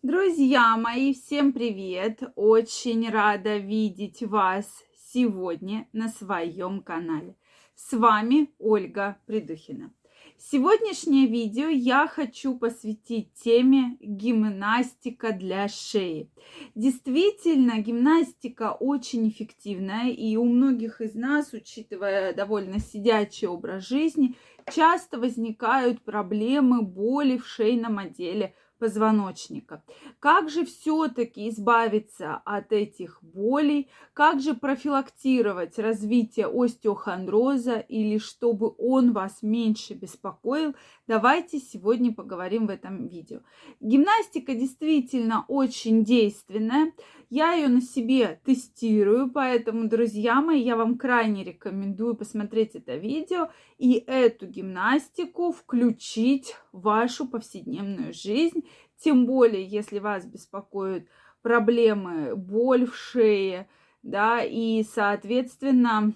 Друзья мои, всем привет! Очень рада видеть вас сегодня на своем канале. С вами Ольга Придухина. Сегодняшнее видео я хочу посвятить теме гимнастика для шеи. Действительно, гимнастика очень эффективная, и у многих из нас, учитывая довольно сидячий образ жизни, часто возникают проблемы боли в шейном отделе позвоночника. Как же все-таки избавиться от этих болей? Как же профилактировать развитие остеохондроза или чтобы он вас меньше беспокоил? Давайте сегодня поговорим в этом видео. Гимнастика действительно очень действенная. Я ее на себе тестирую, поэтому, друзья мои, я вам крайне рекомендую посмотреть это видео и эту гимнастику включить в вашу повседневную жизнь. Тем более, если вас беспокоят проблемы, боль в шее, да, и, соответственно,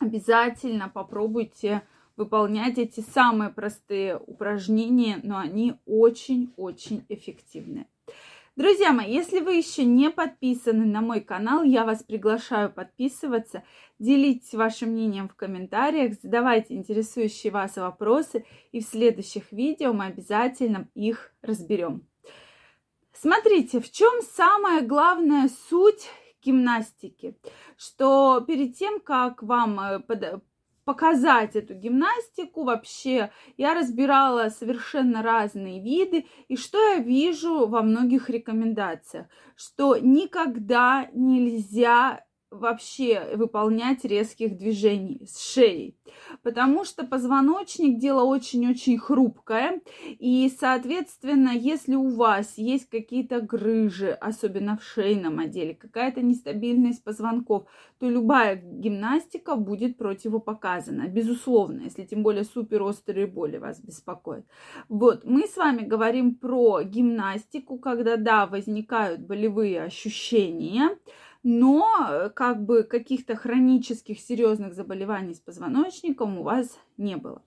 обязательно попробуйте выполнять эти самые простые упражнения, но они очень-очень эффективны. Друзья мои, если вы еще не подписаны на мой канал, я вас приглашаю подписываться, делитесь вашим мнением в комментариях, задавайте интересующие вас вопросы, и в следующих видео мы обязательно их разберем. Смотрите, в чем самая главная суть гимнастики, что перед тем, как вам э, показать эту гимнастику вообще. Я разбирала совершенно разные виды. И что я вижу во многих рекомендациях? Что никогда нельзя вообще выполнять резких движений с шеей, потому что позвоночник дело очень-очень хрупкое, и, соответственно, если у вас есть какие-то грыжи, особенно в шейном отделе, какая-то нестабильность позвонков, то любая гимнастика будет противопоказана, безусловно, если тем более суперострые боли вас беспокоят. Вот, мы с вами говорим про гимнастику, когда, да, возникают болевые ощущения, но э, как бы каких-то хронических серьезных заболеваний с позвоночником у вас не было.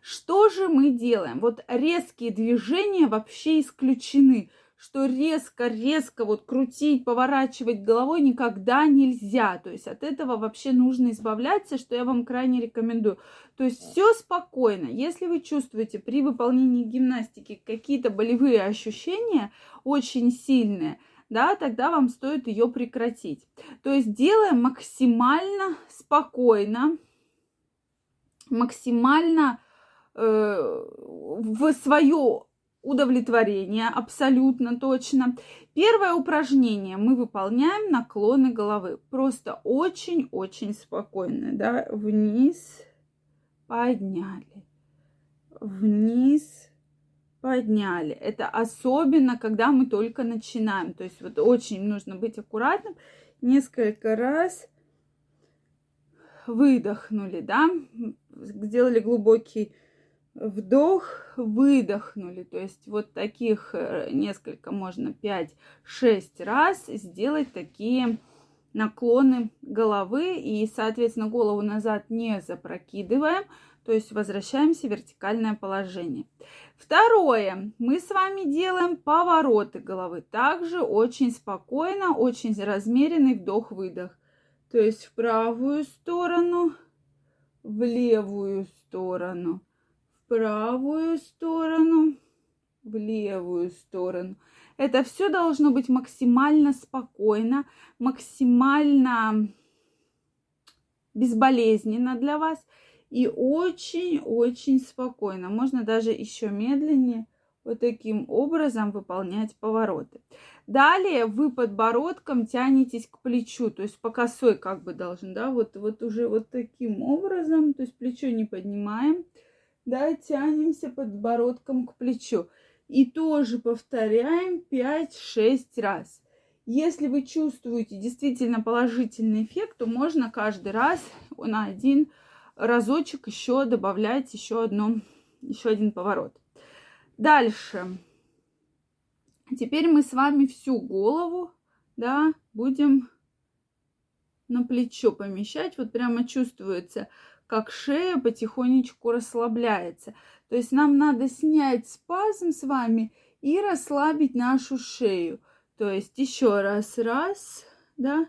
Что же мы делаем? Вот резкие движения вообще исключены что резко-резко вот крутить, поворачивать головой никогда нельзя. То есть от этого вообще нужно избавляться, что я вам крайне рекомендую. То есть все спокойно. Если вы чувствуете при выполнении гимнастики какие-то болевые ощущения очень сильные, да, тогда вам стоит ее прекратить. То есть делаем максимально спокойно, максимально э, в свое удовлетворение, абсолютно точно. Первое упражнение мы выполняем наклоны головы. Просто очень-очень спокойно, да, вниз, подняли, вниз, подняли. Это особенно, когда мы только начинаем. То есть вот очень нужно быть аккуратным. Несколько раз выдохнули, да, сделали глубокий вдох, выдохнули. То есть вот таких э, несколько, можно 5-6 раз сделать такие наклоны головы. И, соответственно, голову назад не запрокидываем, то есть возвращаемся в вертикальное положение. Второе. Мы с вами делаем повороты головы. Также очень спокойно, очень размеренный вдох-выдох. То есть в правую сторону, в левую сторону, в правую сторону, в левую сторону. Это все должно быть максимально спокойно, максимально безболезненно для вас и очень-очень спокойно. Можно даже еще медленнее вот таким образом выполнять повороты. Далее вы подбородком тянетесь к плечу, то есть по косой как бы должен, да, вот, вот уже вот таким образом, то есть плечо не поднимаем, да, тянемся подбородком к плечу. И тоже повторяем 5-6 раз. Если вы чувствуете действительно положительный эффект, то можно каждый раз на один разочек еще добавлять еще одно, еще один поворот. Дальше. Теперь мы с вами всю голову, да, будем на плечо помещать. Вот прямо чувствуется, как шея потихонечку расслабляется. То есть нам надо снять спазм с вами и расслабить нашу шею. То есть еще раз, раз, да,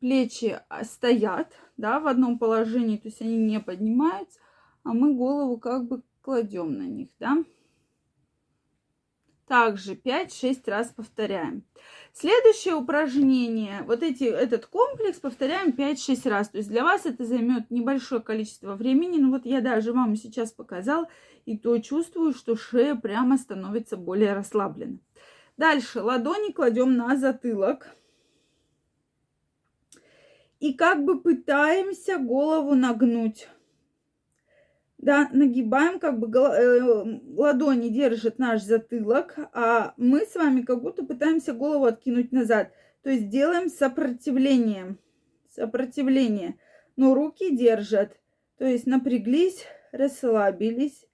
плечи стоят, да, в одном положении, то есть они не поднимаются, а мы голову как бы кладем на них, да. Также 5-6 раз повторяем. Следующее упражнение, вот эти, этот комплекс повторяем 5-6 раз. То есть для вас это займет небольшое количество времени. Ну вот я даже вам сейчас показал, и то чувствую, что шея прямо становится более расслабленной. Дальше ладони кладем на затылок. И как бы пытаемся голову нагнуть да, нагибаем, как бы э, ладони держат наш затылок, а мы с вами как будто пытаемся голову откинуть назад. То есть делаем сопротивление, сопротивление, но руки держат. То есть напряглись, расслабились,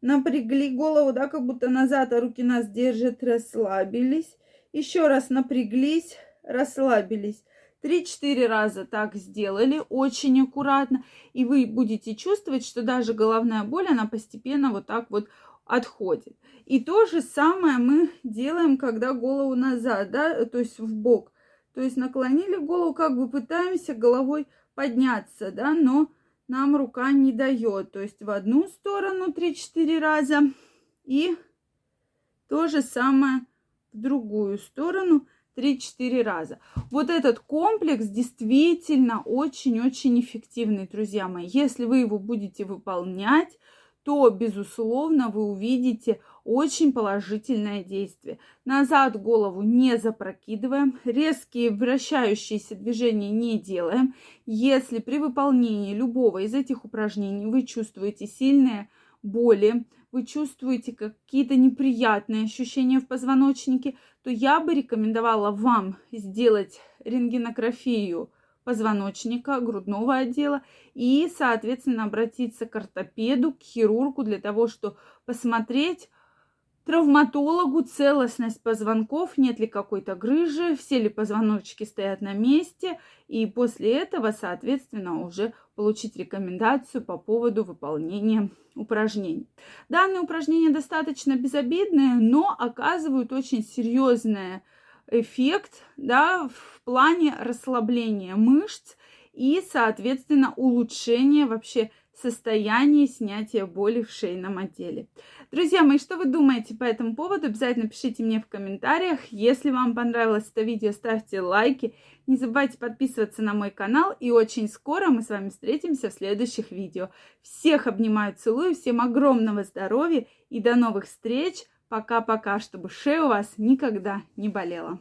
напрягли голову, да, как будто назад, а руки нас держат, расслабились. Еще раз напряглись, расслабились. 3-4 раза так сделали, очень аккуратно, и вы будете чувствовать, что даже головная боль, она постепенно вот так вот отходит. И то же самое мы делаем, когда голову назад, да, то есть в бок. То есть наклонили голову, как бы пытаемся головой подняться, да, но нам рука не дает. То есть в одну сторону 3-4 раза и то же самое в другую сторону 3-4 раза. Вот этот комплекс действительно очень-очень эффективный, друзья мои. Если вы его будете выполнять, то, безусловно, вы увидите очень положительное действие. Назад голову не запрокидываем, резкие вращающиеся движения не делаем. Если при выполнении любого из этих упражнений вы чувствуете сильные боли, вы чувствуете какие-то неприятные ощущения в позвоночнике, то я бы рекомендовала вам сделать рентгенографию позвоночника, грудного отдела и, соответственно, обратиться к ортопеду, к хирургу для того, чтобы посмотреть, травматологу целостность позвонков, нет ли какой-то грыжи, все ли позвоночки стоят на месте, и после этого, соответственно, уже получить рекомендацию по поводу выполнения упражнений. Данные упражнения достаточно безобидные, но оказывают очень серьезный эффект да, в плане расслабления мышц и, соответственно, улучшения вообще состояние снятия боли в шейном отделе. Друзья мои, что вы думаете по этому поводу? Обязательно пишите мне в комментариях. Если вам понравилось это видео, ставьте лайки. Не забывайте подписываться на мой канал. И очень скоро мы с вами встретимся в следующих видео. Всех обнимаю, целую. Всем огромного здоровья и до новых встреч. Пока-пока, чтобы шея у вас никогда не болела.